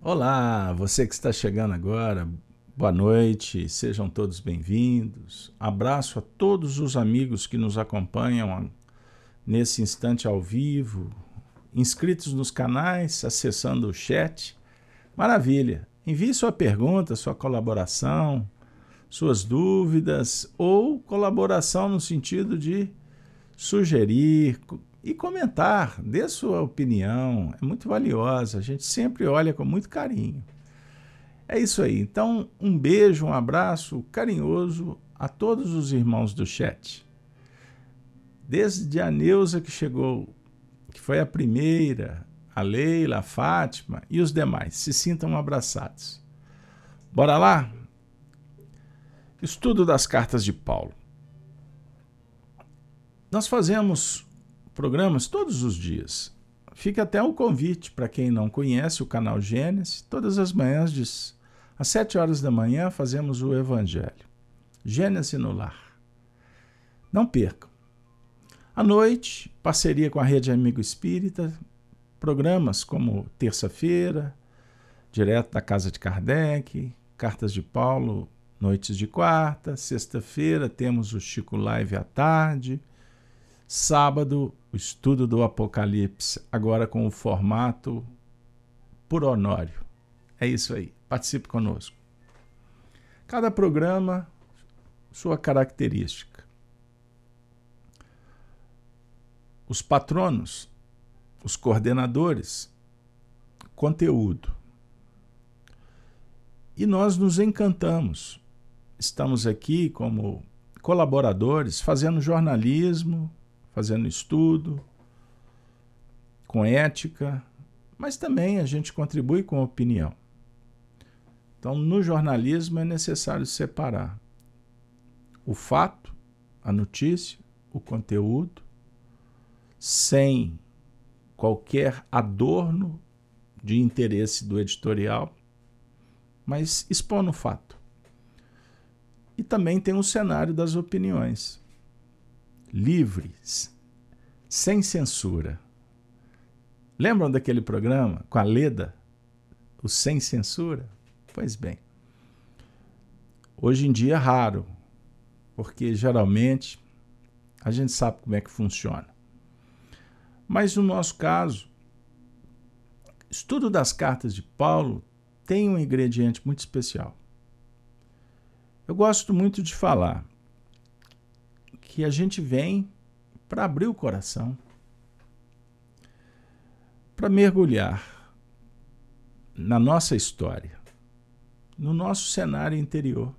Olá, você que está chegando agora, boa noite, sejam todos bem-vindos. Abraço a todos os amigos que nos acompanham nesse instante ao vivo, inscritos nos canais, acessando o chat. Maravilha! Envie sua pergunta, sua colaboração, suas dúvidas ou colaboração no sentido de sugerir e comentar, dê sua opinião, é muito valiosa, a gente sempre olha com muito carinho. É isso aí. Então, um beijo, um abraço carinhoso a todos os irmãos do chat. Desde a Neuza que chegou, que foi a primeira, a Leila, a Fátima e os demais. Se sintam abraçados. Bora lá? Estudo das cartas de Paulo. Nós fazemos programas todos os dias. Fica até um convite para quem não conhece o canal Gênesis. Todas as manhãs, às sete horas da manhã, fazemos o Evangelho. Gênesis no Lar. Não percam. À noite, parceria com a Rede Amigo Espírita, programas como Terça-feira, direto da Casa de Kardec, Cartas de Paulo, noites de quarta, sexta-feira temos o Chico Live à tarde, sábado o estudo do Apocalipse, agora com o formato por Honório. É isso aí, participe conosco. Cada programa, sua característica. Os patronos, os coordenadores, conteúdo. E nós nos encantamos estamos aqui como colaboradores, fazendo jornalismo, fazendo estudo, com ética, mas também a gente contribui com opinião. Então, no jornalismo é necessário separar o fato, a notícia, o conteúdo, sem qualquer adorno de interesse do editorial, mas expondo o fato. E também tem o cenário das opiniões. Livres, sem censura. Lembram daquele programa com a Leda? O Sem Censura? Pois bem. Hoje em dia é raro, porque geralmente a gente sabe como é que funciona. Mas no nosso caso, estudo das cartas de Paulo tem um ingrediente muito especial. Eu gosto muito de falar que a gente vem para abrir o coração, para mergulhar na nossa história, no nosso cenário interior,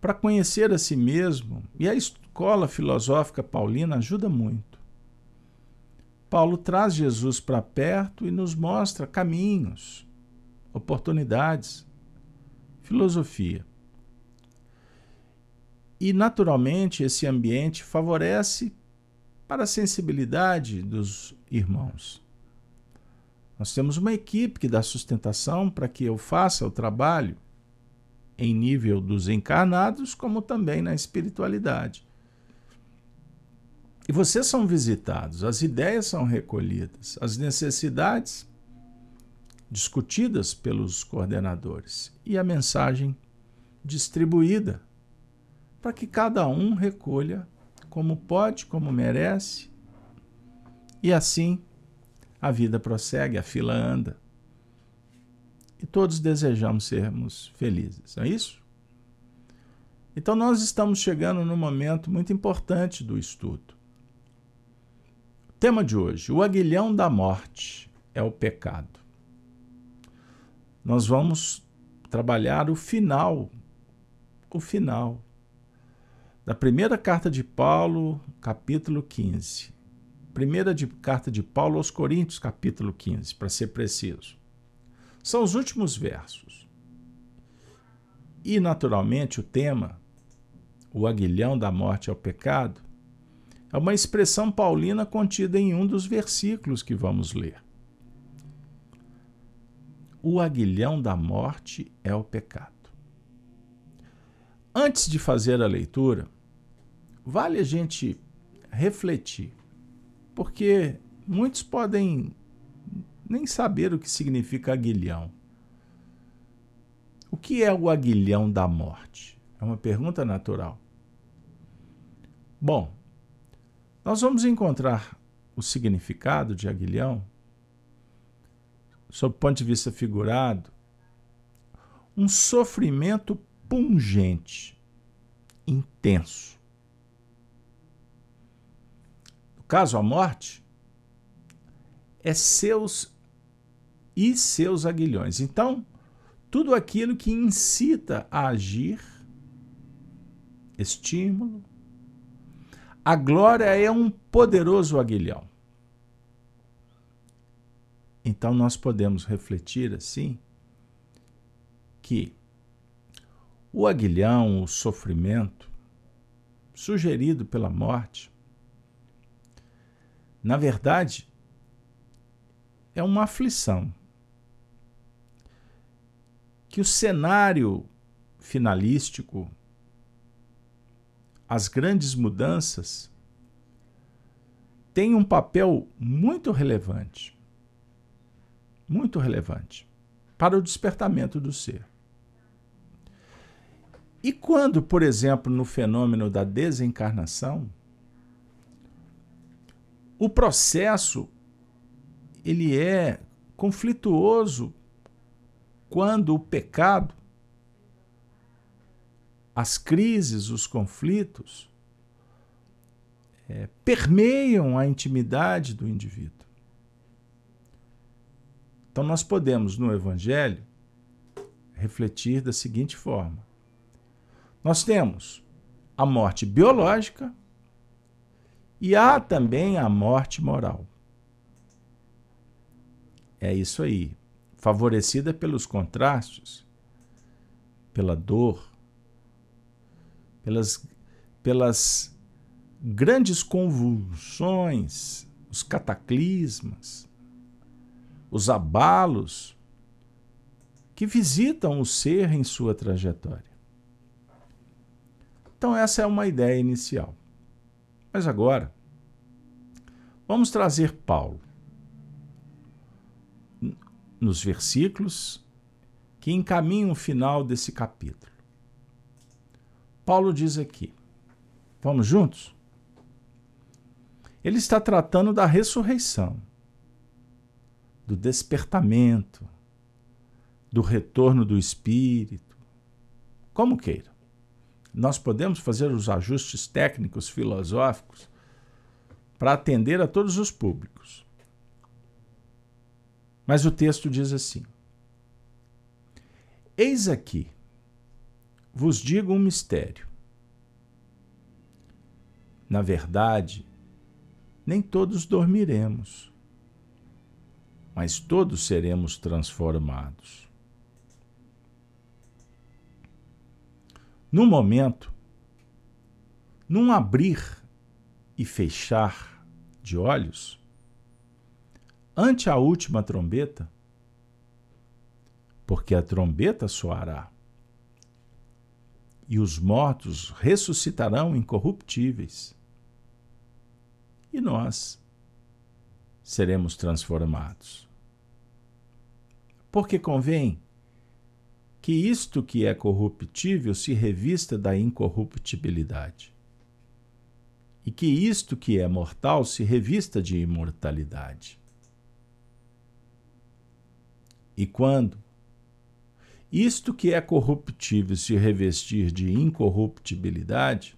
para conhecer a si mesmo, e a escola filosófica paulina ajuda muito. Paulo traz Jesus para perto e nos mostra caminhos, oportunidades, filosofia. E, naturalmente, esse ambiente favorece para a sensibilidade dos irmãos. Nós temos uma equipe que dá sustentação para que eu faça o trabalho em nível dos encarnados, como também na espiritualidade. E vocês são visitados, as ideias são recolhidas, as necessidades discutidas pelos coordenadores e a mensagem distribuída para que cada um recolha como pode, como merece. E assim a vida prossegue, a fila anda. E todos desejamos sermos felizes, não é isso? Então nós estamos chegando num momento muito importante do estudo. Tema de hoje: o aguilhão da morte é o pecado. Nós vamos trabalhar o final, o final da primeira carta de Paulo, capítulo 15. Primeira de, carta de Paulo aos Coríntios, capítulo 15, para ser preciso. São os últimos versos. E, naturalmente, o tema, o aguilhão da morte ao pecado, é uma expressão paulina contida em um dos versículos que vamos ler. O aguilhão da morte é o pecado. Antes de fazer a leitura, vale a gente refletir, porque muitos podem nem saber o que significa aguilhão. O que é o aguilhão da morte? É uma pergunta natural. Bom, nós vamos encontrar o significado de aguilhão, sob o ponto de vista figurado, um sofrimento pungente, intenso. No caso, a morte é seus e seus aguilhões. Então, tudo aquilo que incita a agir, estímulo. A glória é um poderoso aguilhão. Então nós podemos refletir assim que o aguilhão, o sofrimento sugerido pela morte, na verdade, é uma aflição que o cenário finalístico, as grandes mudanças, tem um papel muito relevante, muito relevante para o despertamento do ser. E quando, por exemplo, no fenômeno da desencarnação, o processo ele é conflituoso quando o pecado, as crises, os conflitos, é, permeiam a intimidade do indivíduo. Então, nós podemos, no Evangelho, refletir da seguinte forma: nós temos a morte biológica e há também a morte moral. É isso aí favorecida pelos contrastes, pela dor, pelas, pelas grandes convulsões, os cataclismas, os abalos que visitam o ser em sua trajetória. Então, essa é uma ideia inicial. Mas agora, vamos trazer Paulo nos versículos que encaminham o final desse capítulo. Paulo diz aqui: Vamos juntos? Ele está tratando da ressurreição, do despertamento, do retorno do espírito. Como queira. Nós podemos fazer os ajustes técnicos, filosóficos, para atender a todos os públicos. Mas o texto diz assim: Eis aqui, vos digo um mistério. Na verdade, nem todos dormiremos, mas todos seremos transformados. No momento, num abrir e fechar de olhos, ante a última trombeta, porque a trombeta soará e os mortos ressuscitarão incorruptíveis, e nós seremos transformados. Porque convém que isto que é corruptível se revista da incorruptibilidade, e que isto que é mortal se revista de imortalidade. E quando isto que é corruptível se revestir de incorruptibilidade,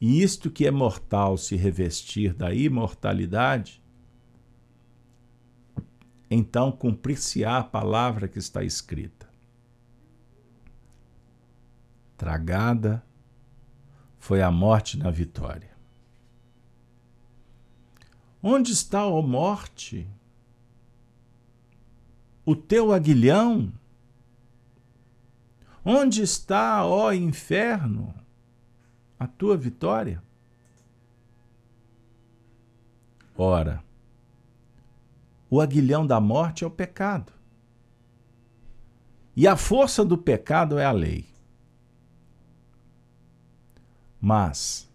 e isto que é mortal se revestir da imortalidade, então cumprir-se-á a palavra que está escrita. Tragada foi a morte na vitória. Onde está, ó morte, o teu aguilhão? Onde está, ó inferno, a tua vitória? Ora, o aguilhão da morte é o pecado. E a força do pecado é a lei. Mas,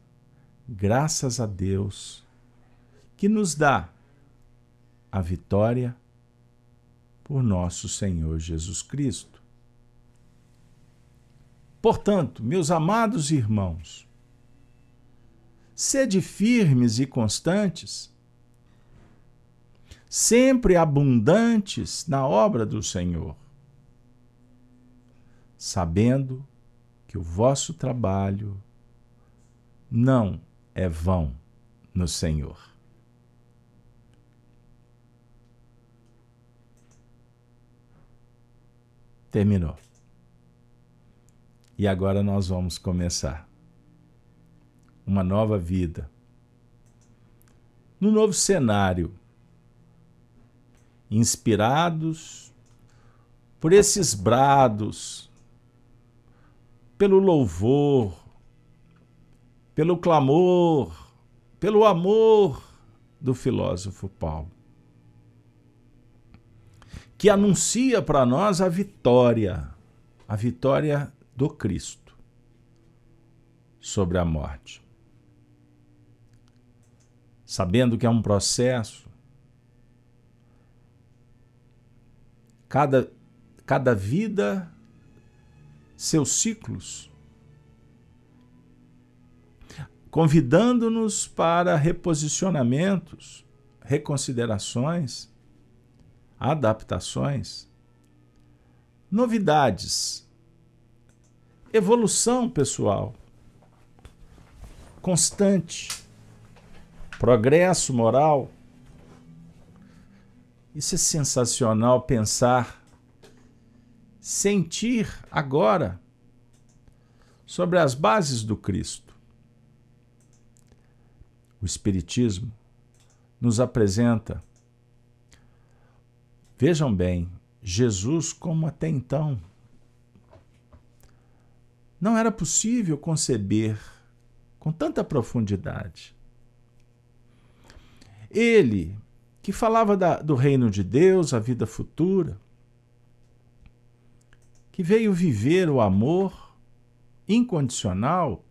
graças a Deus, que nos dá a vitória por nosso Senhor Jesus Cristo. Portanto, meus amados irmãos, sede firmes e constantes, sempre abundantes na obra do Senhor, sabendo que o vosso trabalho não é vão no Senhor. Terminou. E agora nós vamos começar uma nova vida. No novo cenário, inspirados por esses brados, pelo louvor, pelo clamor, pelo amor do filósofo Paulo, que anuncia para nós a vitória, a vitória do Cristo sobre a morte. Sabendo que é um processo, cada, cada vida, seus ciclos, convidando-nos para reposicionamentos, reconsiderações, adaptações, novidades, evolução pessoal constante, progresso moral. Isso é sensacional pensar, sentir agora sobre as bases do Cristo o Espiritismo, nos apresenta, vejam bem, Jesus como até então. Não era possível conceber com tanta profundidade. Ele, que falava da, do reino de Deus, a vida futura, que veio viver o amor incondicional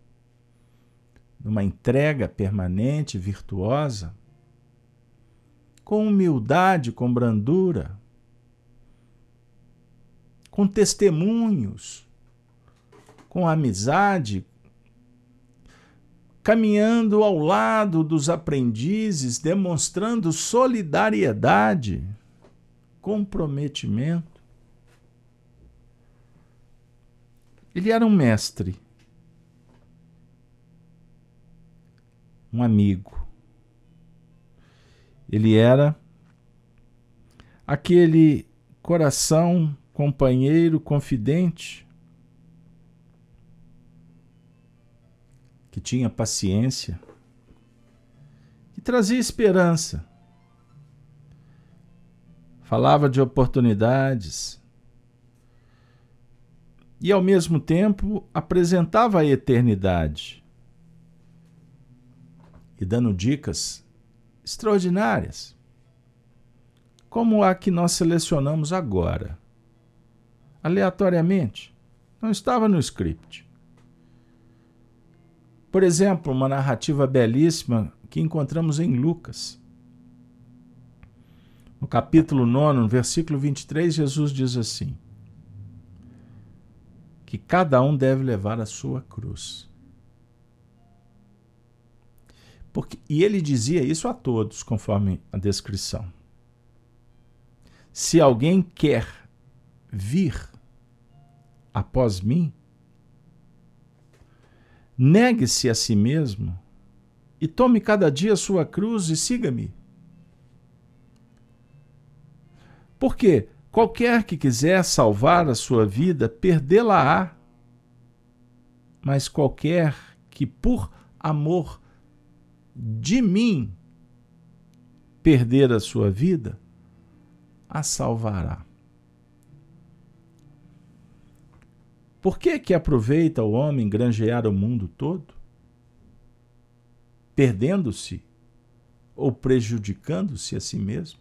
numa entrega permanente, virtuosa, com humildade, com brandura, com testemunhos, com amizade, caminhando ao lado dos aprendizes, demonstrando solidariedade, comprometimento. Ele era um mestre um amigo. Ele era aquele coração companheiro, confidente, que tinha paciência, que trazia esperança, falava de oportunidades e, ao mesmo tempo, apresentava a eternidade e dando dicas extraordinárias, como a que nós selecionamos agora, aleatoriamente, não estava no script. Por exemplo, uma narrativa belíssima que encontramos em Lucas. No capítulo 9, no versículo 23, Jesus diz assim: que cada um deve levar a sua cruz. Porque, e ele dizia isso a todos, conforme a descrição. Se alguém quer vir após mim, negue-se a si mesmo e tome cada dia sua cruz e siga-me. Porque qualquer que quiser salvar a sua vida, perdê-la-á. Mas qualquer que por amor de mim perder a sua vida, a salvará. Por que que aproveita o homem granjear o mundo todo? Perdendo-se ou prejudicando-se a si mesmo?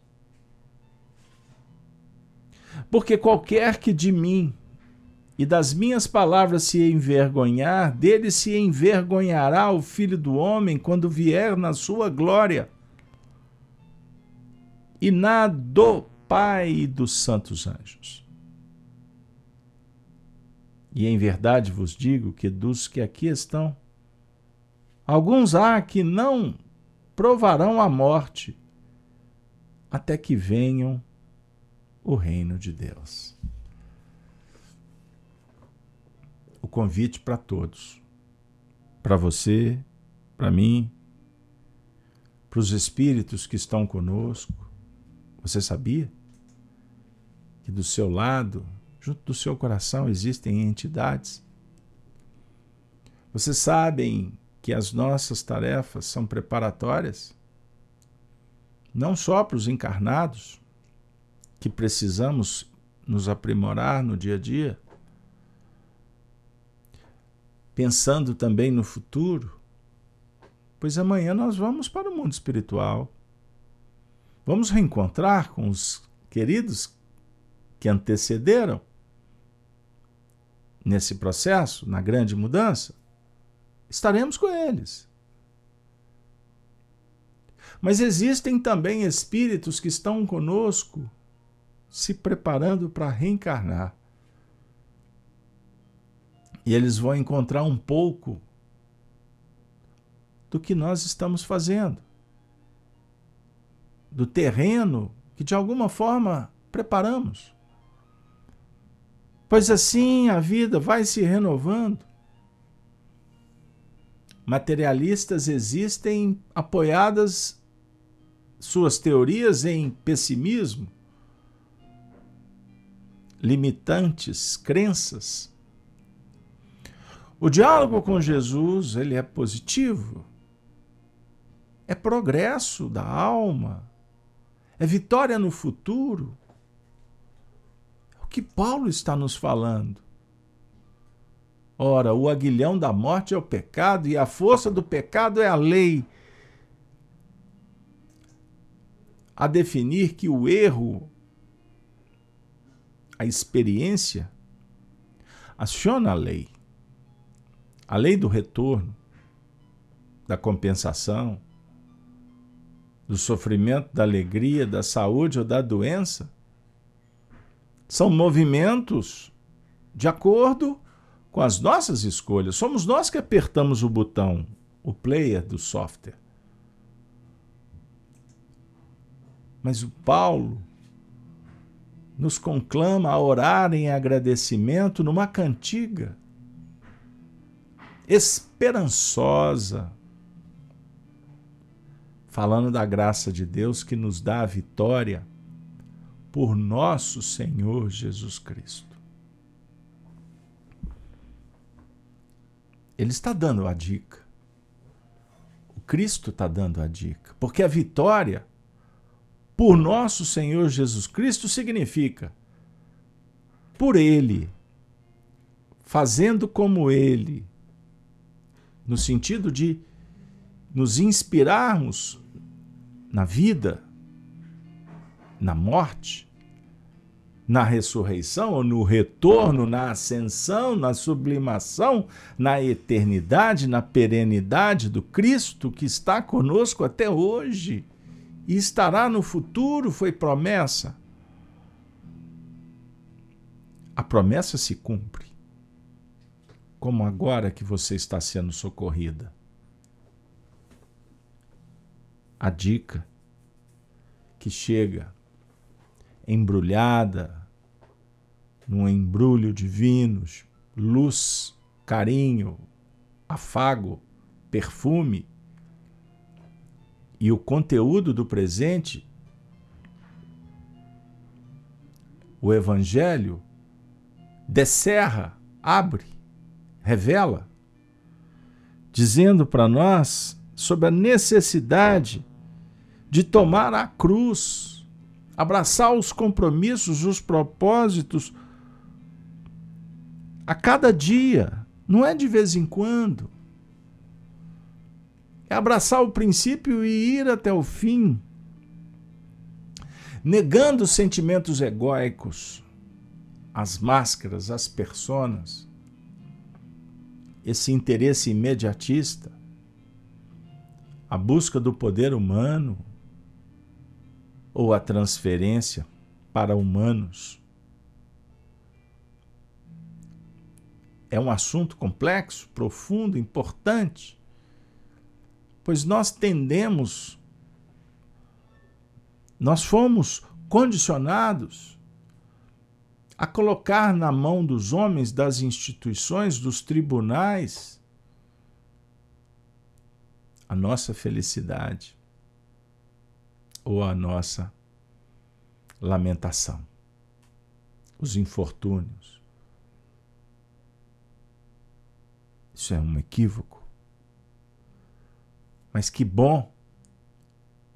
Porque qualquer que de mim e das minhas palavras se envergonhar, dele se envergonhará o filho do homem quando vier na sua glória e na do Pai e dos santos anjos. E em verdade vos digo que dos que aqui estão, alguns há que não provarão a morte até que venham o reino de Deus. O convite para todos, para você, para mim, para os espíritos que estão conosco. Você sabia que do seu lado junto do seu coração existem entidades. Vocês sabem que as nossas tarefas são preparatórias, não só para os encarnados, que precisamos nos aprimorar no dia a dia, pensando também no futuro, pois amanhã nós vamos para o mundo espiritual. Vamos reencontrar com os queridos que antecederam nesse processo, na grande mudança, estaremos com eles. Mas existem também espíritos que estão conosco se preparando para reencarnar. E eles vão encontrar um pouco do que nós estamos fazendo, do terreno que de alguma forma preparamos pois assim a vida vai se renovando. Materialistas existem apoiadas suas teorias em pessimismo, limitantes, crenças. O diálogo com Jesus, ele é positivo. É progresso da alma, é vitória no futuro que Paulo está nos falando? Ora, o aguilhão da morte é o pecado e a força do pecado é a lei. A definir que o erro, a experiência, aciona a lei. A lei do retorno, da compensação, do sofrimento, da alegria, da saúde ou da doença são movimentos de acordo com as nossas escolhas. Somos nós que apertamos o botão, o player do software. Mas o Paulo nos conclama a orar em agradecimento numa cantiga esperançosa, falando da graça de Deus que nos dá a vitória por nosso Senhor Jesus Cristo. Ele está dando a dica. O Cristo está dando a dica. Porque a vitória por nosso Senhor Jesus Cristo significa por Ele, fazendo como Ele, no sentido de nos inspirarmos na vida na morte, na ressurreição, no retorno, na ascensão, na sublimação, na eternidade, na perenidade do Cristo que está conosco até hoje e estará no futuro, foi promessa. A promessa se cumpre, como agora que você está sendo socorrida. A dica que chega embrulhada num embrulho divino, luz, carinho, afago, perfume. E o conteúdo do presente, o Evangelho, descerra, abre, revela, dizendo para nós sobre a necessidade de tomar a cruz abraçar os compromissos, os propósitos a cada dia, não é de vez em quando. É abraçar o princípio e ir até o fim, negando os sentimentos egóicos, as máscaras, as personas, esse interesse imediatista, a busca do poder humano, ou a transferência para humanos. É um assunto complexo, profundo, importante, pois nós tendemos, nós fomos condicionados a colocar na mão dos homens, das instituições, dos tribunais, a nossa felicidade ou a nossa lamentação, os infortúnios. Isso é um equívoco. Mas que bom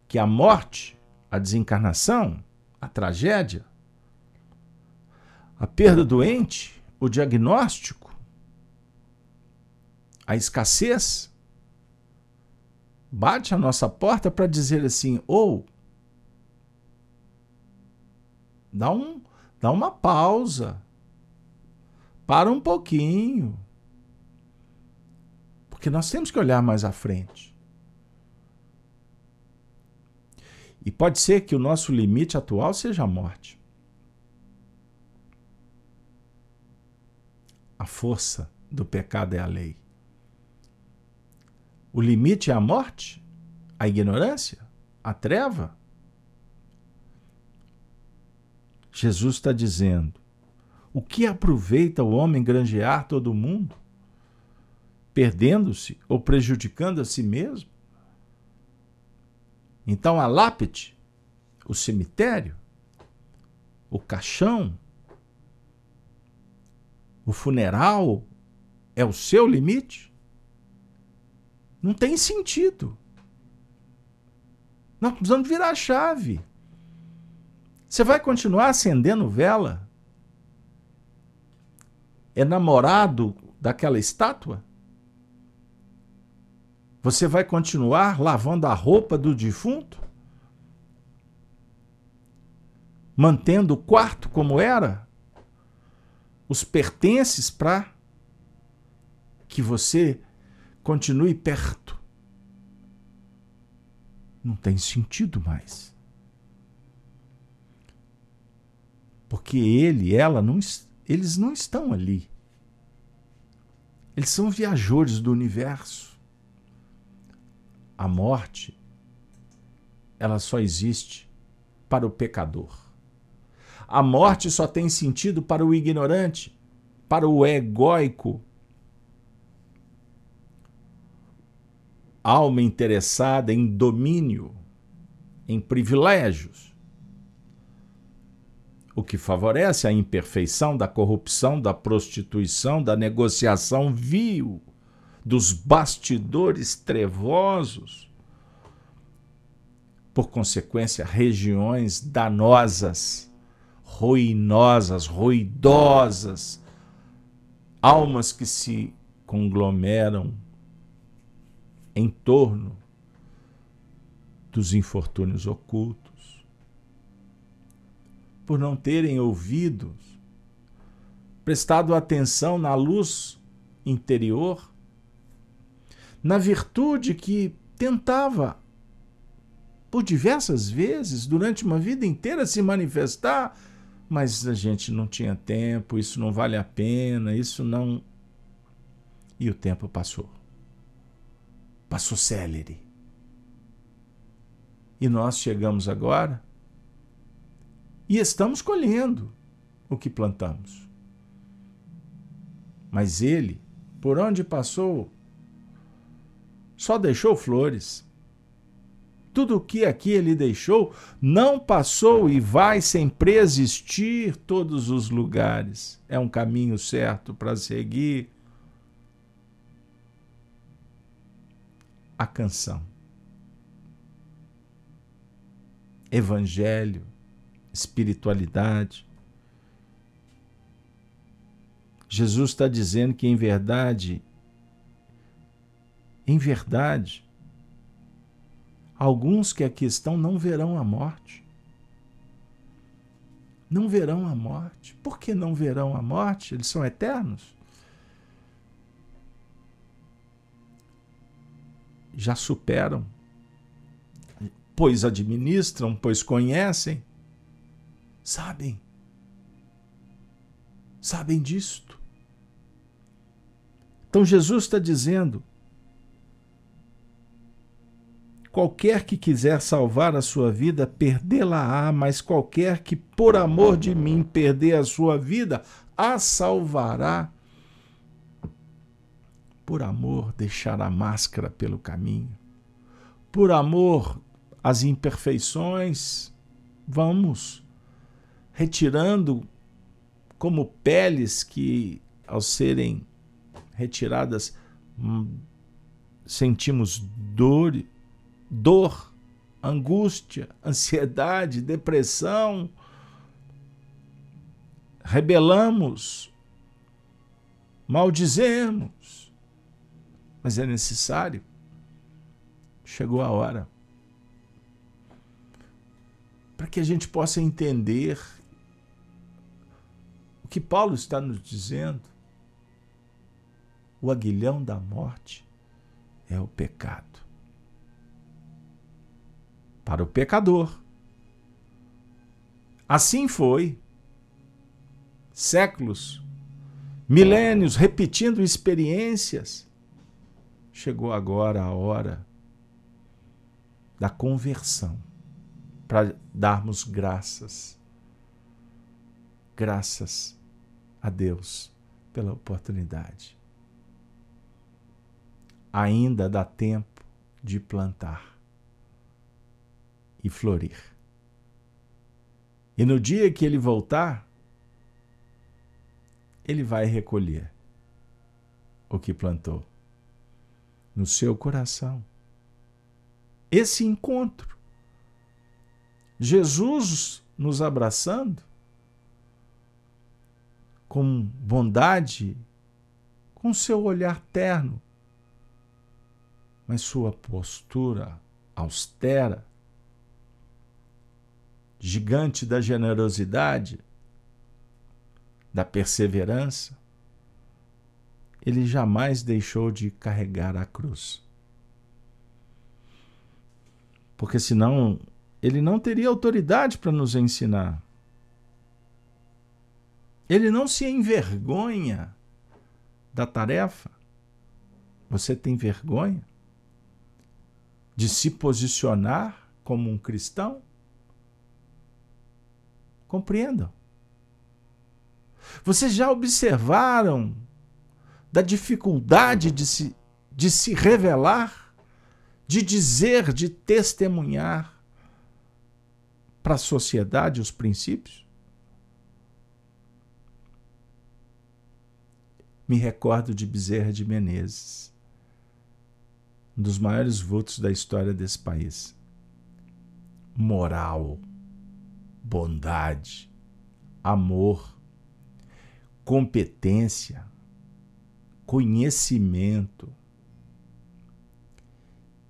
que a morte, a desencarnação, a tragédia, a perda doente, o diagnóstico, a escassez, bate a nossa porta para dizer assim: ou dá, um, dá uma pausa, para um pouquinho, porque nós temos que olhar mais à frente. E pode ser que o nosso limite atual seja a morte. A força do pecado é a lei. O limite é a morte, a ignorância, a treva. Jesus está dizendo: o que aproveita o homem granjear todo o mundo, perdendo-se ou prejudicando a si mesmo? Então a lápide, o cemitério, o caixão, o funeral é o seu limite? Não tem sentido. Nós precisamos virar a chave. Você vai continuar acendendo vela? É namorado daquela estátua? Você vai continuar lavando a roupa do defunto? Mantendo o quarto como era? Os pertences para que você continue perto. Não tem sentido mais. Porque ele, ela, não, eles não estão ali. Eles são viajores do universo. A morte, ela só existe para o pecador. A morte só tem sentido para o ignorante, para o egóico, alma interessada em domínio, em privilégios, o que favorece a imperfeição da corrupção, da prostituição, da negociação vil, dos bastidores trevosos. Por consequência, regiões danosas, ruinosas, ruidosas, almas que se conglomeram em torno dos infortúnios ocultos, por não terem ouvidos, prestado atenção na luz interior, na virtude que tentava por diversas vezes durante uma vida inteira se manifestar, mas a gente não tinha tempo, isso não vale a pena, isso não. E o tempo passou passou célere. E nós chegamos agora e estamos colhendo o que plantamos. Mas ele, por onde passou, só deixou flores. Tudo o que aqui ele deixou não passou e vai sempre existir todos os lugares. É um caminho certo para seguir a canção. Evangelho, espiritualidade. Jesus está dizendo que, em verdade, em verdade, alguns que aqui estão não verão a morte. Não verão a morte. Por que não verão a morte? Eles são eternos. já superam, pois administram, pois conhecem, sabem. Sabem disto. Então Jesus está dizendo: qualquer que quiser salvar a sua vida, perdê-la-á, mas qualquer que por amor de mim perder a sua vida, a salvará. Por amor, deixar a máscara pelo caminho. Por amor, as imperfeições, vamos retirando como peles que, ao serem retiradas, hum, sentimos dor, dor, angústia, ansiedade, depressão, rebelamos, maldizemos, mas é necessário. Chegou a hora para que a gente possa entender o que Paulo está nos dizendo. O aguilhão da morte é o pecado. Para o pecador. Assim foi. Séculos, milênios repetindo experiências. Chegou agora a hora da conversão para darmos graças. Graças a Deus pela oportunidade. Ainda dá tempo de plantar e florir. E no dia que ele voltar, ele vai recolher o que plantou no seu coração. Esse encontro Jesus nos abraçando com bondade, com seu olhar terno, mas sua postura austera, gigante da generosidade, da perseverança, ele jamais deixou de carregar a cruz. Porque senão ele não teria autoridade para nos ensinar. Ele não se envergonha da tarefa. Você tem vergonha de se posicionar como um cristão? Compreendam. Vocês já observaram da dificuldade de se, de se revelar, de dizer, de testemunhar? para a sociedade os princípios? Me recordo de Bezerra de Menezes, um dos maiores vultos da história desse país. Moral, bondade, amor, competência, conhecimento.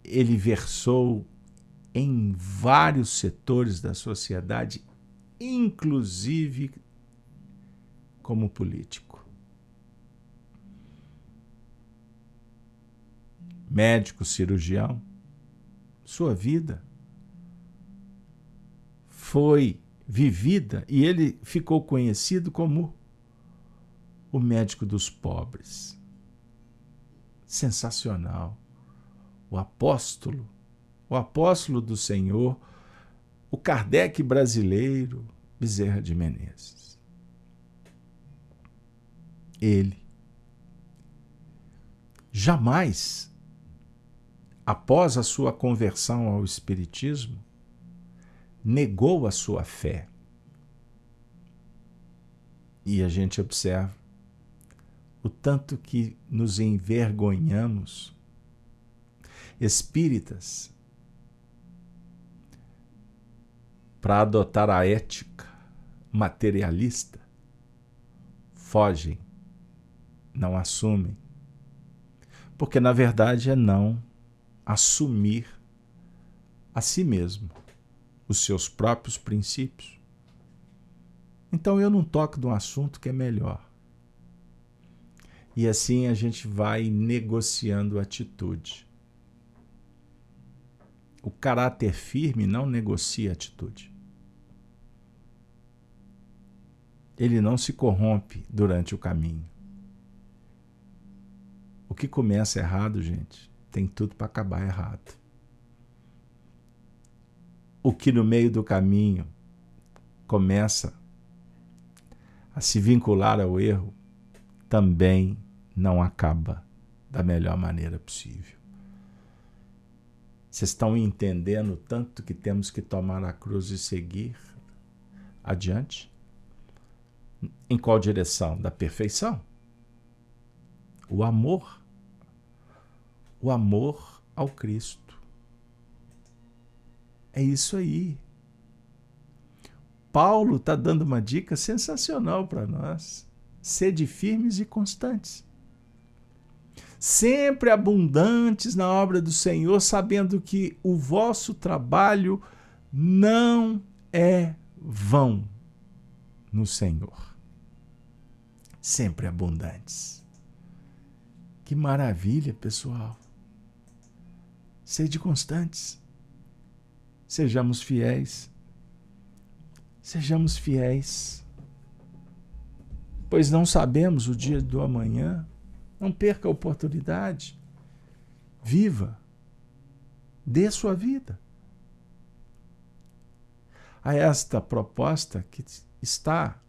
Ele versou em vários setores da sociedade, inclusive como político. Médico, cirurgião, sua vida foi vivida e ele ficou conhecido como o médico dos pobres. Sensacional. O apóstolo o apóstolo do Senhor, o Kardec brasileiro, Bezerra de Menezes. Ele jamais, após a sua conversão ao Espiritismo, negou a sua fé. E a gente observa o tanto que nos envergonhamos. Espíritas para adotar a ética materialista, fogem, não assumem. Porque na verdade é não assumir a si mesmo os seus próprios princípios. Então eu não toco de um assunto que é melhor. E assim a gente vai negociando atitude. O caráter firme não negocia atitude. Ele não se corrompe durante o caminho. O que começa errado, gente, tem tudo para acabar errado. O que no meio do caminho começa a se vincular ao erro também não acaba da melhor maneira possível. Vocês estão entendendo tanto que temos que tomar a cruz e seguir adiante? Em qual direção? Da perfeição? O amor. O amor ao Cristo. É isso aí. Paulo está dando uma dica sensacional para nós. Sede firmes e constantes. Sempre abundantes na obra do Senhor, sabendo que o vosso trabalho não é vão no Senhor. Sempre abundantes. Que maravilha, pessoal. Sede constantes. Sejamos fiéis Sejamos fiéis, pois não sabemos o dia do amanhã. Não perca a oportunidade. Viva. Dê sua vida a esta proposta que está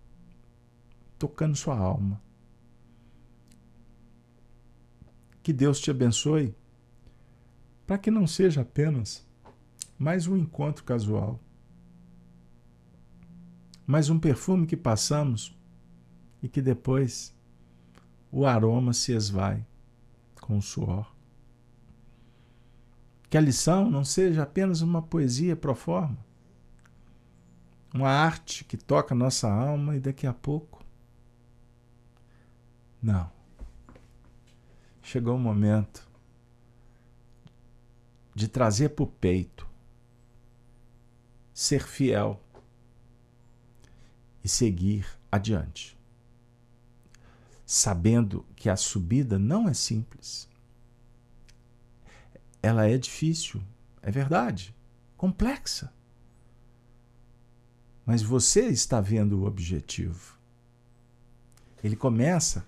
tocando sua alma. Que Deus te abençoe, para que não seja apenas mais um encontro casual, mas um perfume que passamos e que depois o aroma se esvai com o suor. Que a lição não seja apenas uma poesia pro forma, uma arte que toca nossa alma e daqui a pouco. Não. Chegou o momento de trazer para o peito, ser fiel e seguir adiante. Sabendo que a subida não é simples. Ela é difícil, é verdade, complexa. Mas você está vendo o objetivo. Ele começa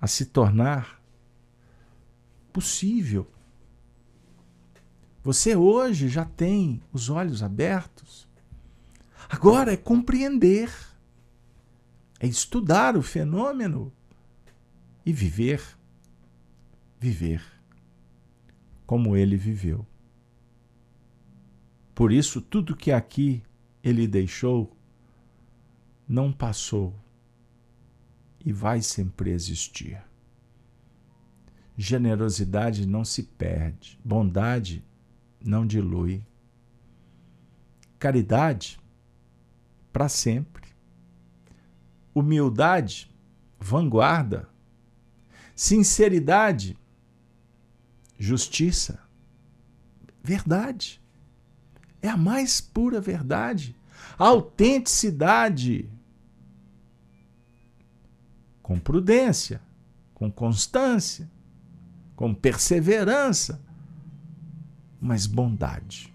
a se tornar possível. Você hoje já tem os olhos abertos Agora é compreender, é estudar o fenômeno e viver, viver como ele viveu. Por isso, tudo que aqui ele deixou não passou e vai sempre existir. Generosidade não se perde, bondade não dilui. Caridade para sempre. Humildade, vanguarda. Sinceridade, justiça, verdade. É a mais pura verdade. autenticidade. Com prudência, com constância, com perseverança, mas bondade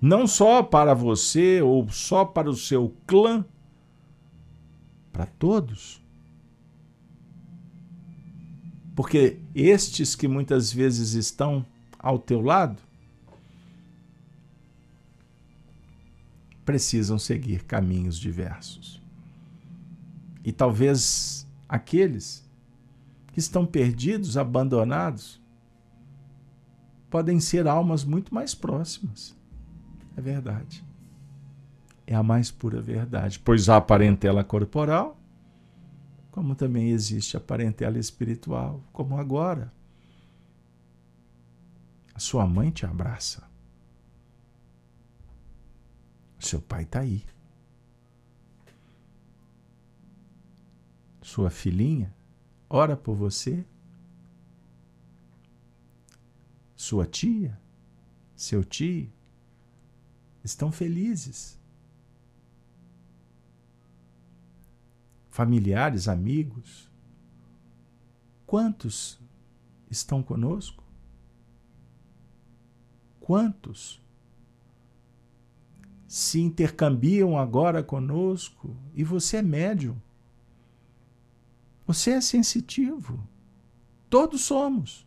não só para você ou só para o seu clã, para todos. Porque estes que muitas vezes estão ao teu lado precisam seguir caminhos diversos. E talvez aqueles que estão perdidos, abandonados, podem ser almas muito mais próximas é verdade. É a mais pura verdade, pois há parentela corporal, como também existe a parentela espiritual, como agora. A sua mãe te abraça. Seu pai está aí. Sua filhinha ora por você. Sua tia, seu tio, estão felizes. Familiares, amigos, quantos estão conosco? quantos se intercambiam agora conosco e você é médium. Você é sensitivo. Todos somos.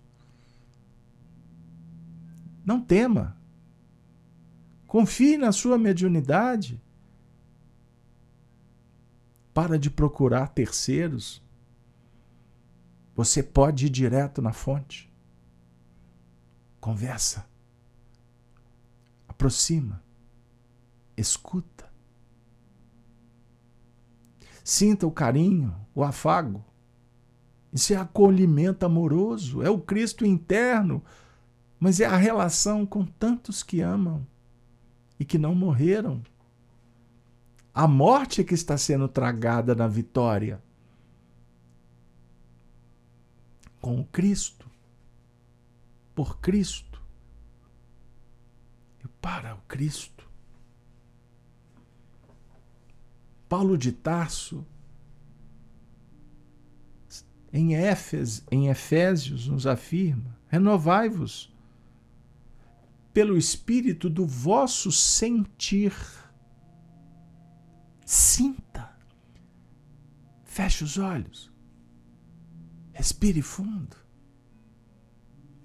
Não tema. Confie na sua mediunidade. Para de procurar terceiros. Você pode ir direto na fonte. Conversa. Aproxima escuta. Sinta o carinho, o afago. Isso é acolhimento amoroso, é o Cristo interno, mas é a relação com tantos que amam e que não morreram. A morte é que está sendo tragada na vitória. Com o Cristo, por Cristo e para o Cristo. Paulo de Tarso, em, Éfes, em Efésios, nos afirma: renovai-vos pelo espírito do vosso sentir. Sinta. Feche os olhos. Respire fundo.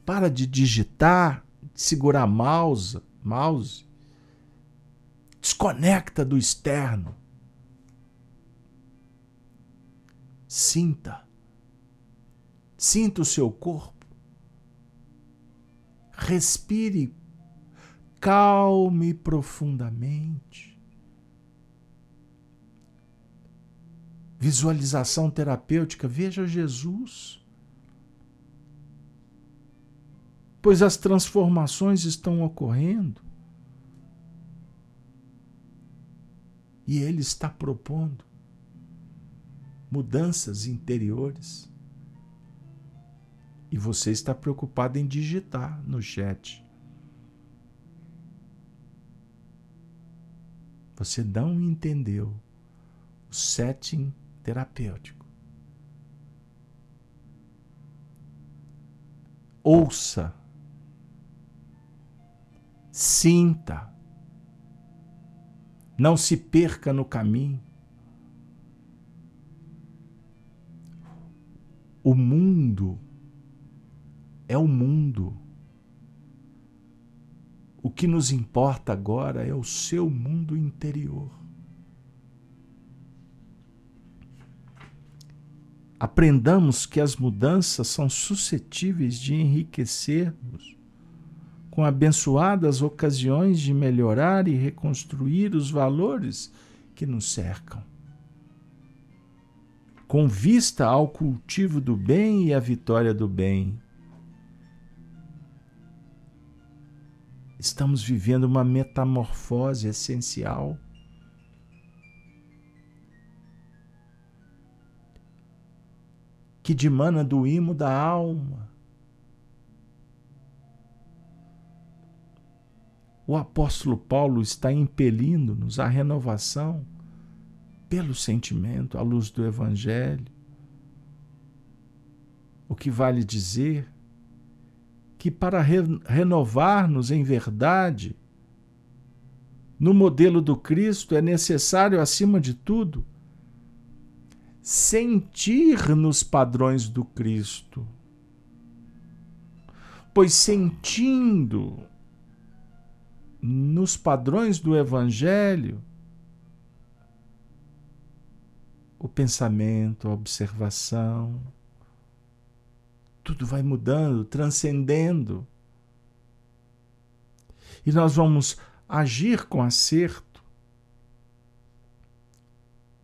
Para de digitar, de segurar mouse, mouse. Desconecta do externo Sinta. Sinta o seu corpo. Respire. Calme profundamente. Visualização terapêutica. Veja Jesus. Pois as transformações estão ocorrendo. E Ele está propondo mudanças interiores. E você está preocupado em digitar no chat. Você não entendeu o setting terapêutico. Ouça, sinta, não se perca no caminho. O mundo é o mundo. O que nos importa agora é o seu mundo interior. Aprendamos que as mudanças são suscetíveis de enriquecer-nos, com abençoadas ocasiões de melhorar e reconstruir os valores que nos cercam com vista ao cultivo do bem e à vitória do bem. Estamos vivendo uma metamorfose essencial. Que dimana do imo da alma. O apóstolo Paulo está impelindo-nos à renovação pelo sentimento, à luz do Evangelho. O que vale dizer que para re renovar-nos em verdade, no modelo do Cristo, é necessário, acima de tudo, sentir nos padrões do Cristo. Pois sentindo nos padrões do Evangelho, o pensamento, a observação, tudo vai mudando, transcendendo. E nós vamos agir com acerto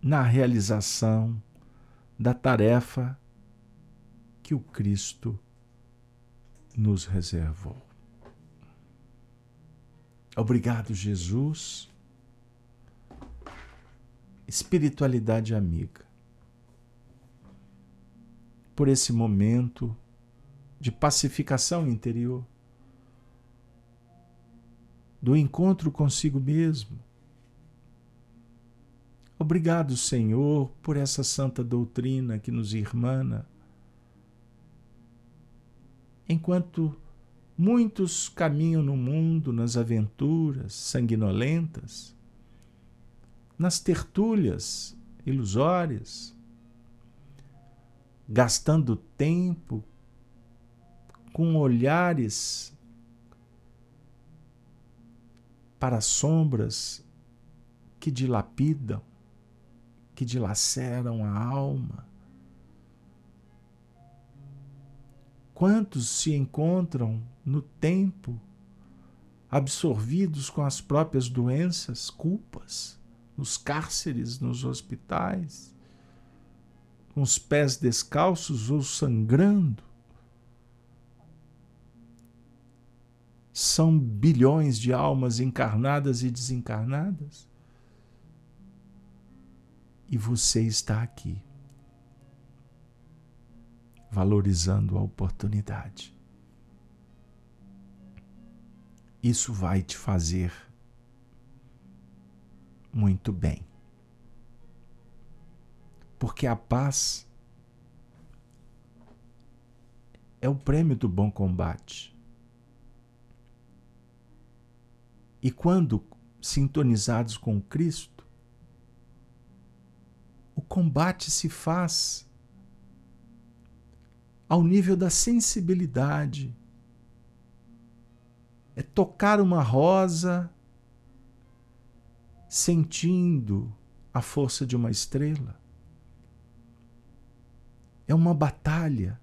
na realização da tarefa que o Cristo nos reservou. Obrigado, Jesus espiritualidade amiga. Por esse momento de pacificação interior, do encontro consigo mesmo. Obrigado, Senhor, por essa santa doutrina que nos irmana. Enquanto Muitos caminham no mundo nas aventuras sanguinolentas, nas tertúlias ilusórias, gastando tempo com olhares para sombras que dilapidam, que dilaceram a alma. Quantos se encontram no tempo absorvidos com as próprias doenças, culpas, nos cárceres, nos hospitais, com os pés descalços ou sangrando? São bilhões de almas encarnadas e desencarnadas. E você está aqui, valorizando a oportunidade. Isso vai te fazer muito bem. Porque a paz é o prêmio do bom combate. E quando sintonizados com Cristo, o combate se faz ao nível da sensibilidade. É tocar uma rosa sentindo a força de uma estrela. É uma batalha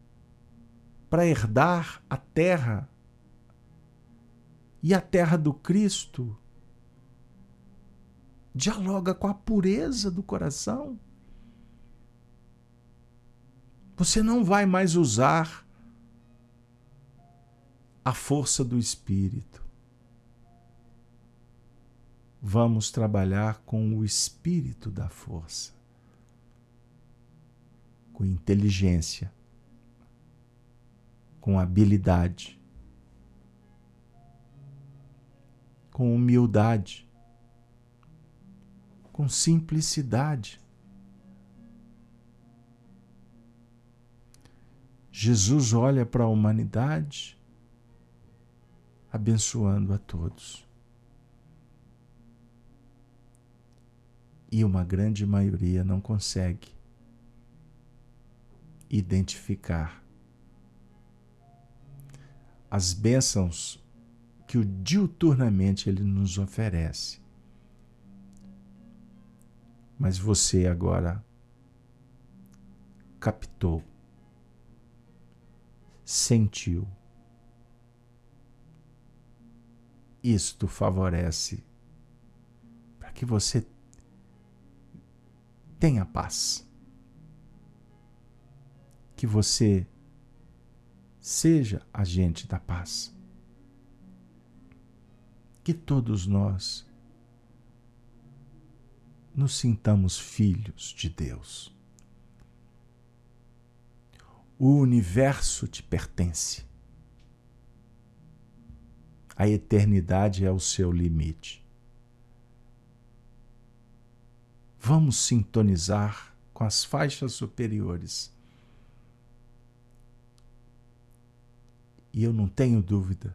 para herdar a terra e a terra do Cristo dialoga com a pureza do coração. Você não vai mais usar a força do Espírito. Vamos trabalhar com o Espírito da força, com inteligência, com habilidade com humildade, com simplicidade. Jesus olha para a humanidade abençoando a todos. E uma grande maioria não consegue identificar as bênçãos que o diuturnamente ele nos oferece. Mas você agora captou, sentiu. Isto favorece para que você tenha paz. Que você seja agente da paz que todos nós nos sintamos filhos de Deus. O universo te pertence. A eternidade é o seu limite. Vamos sintonizar com as faixas superiores. E eu não tenho dúvida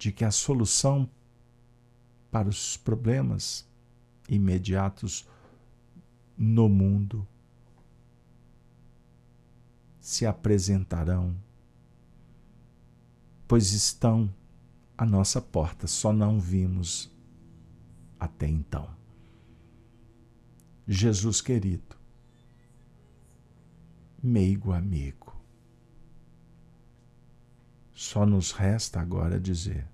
de que a solução para os problemas imediatos no mundo se apresentarão, pois estão à nossa porta, só não vimos até então. Jesus querido, meigo amigo, só nos resta agora dizer: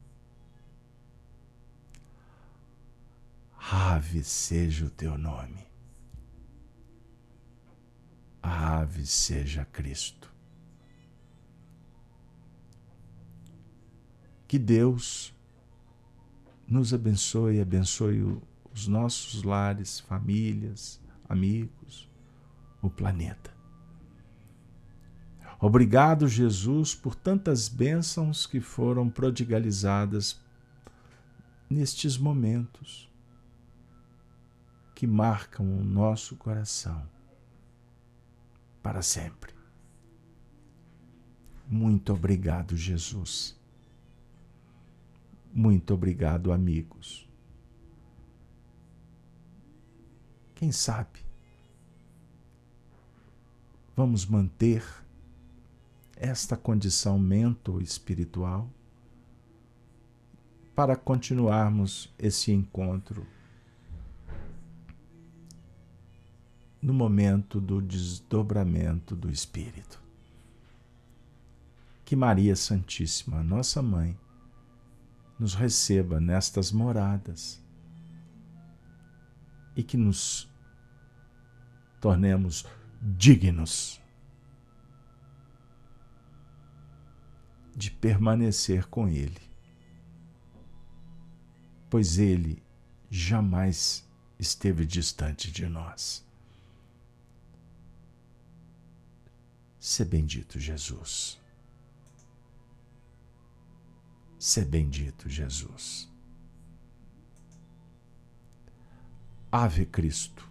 Ave seja o teu nome. Ave seja Cristo. Que Deus nos abençoe, abençoe os nossos lares, famílias, amigos, o planeta. Obrigado, Jesus, por tantas bênçãos que foram prodigalizadas nestes momentos que marcam o nosso coração para sempre. Muito obrigado, Jesus. Muito obrigado, amigos. Quem sabe vamos manter esta condição mento-espiritual para continuarmos esse encontro no momento do desdobramento do Espírito. Que Maria Santíssima, nossa mãe, nos receba nestas moradas e que nos tornemos dignos de permanecer com Ele, pois Ele jamais esteve distante de nós. Se bendito Jesus. Se bendito Jesus. Ave Cristo.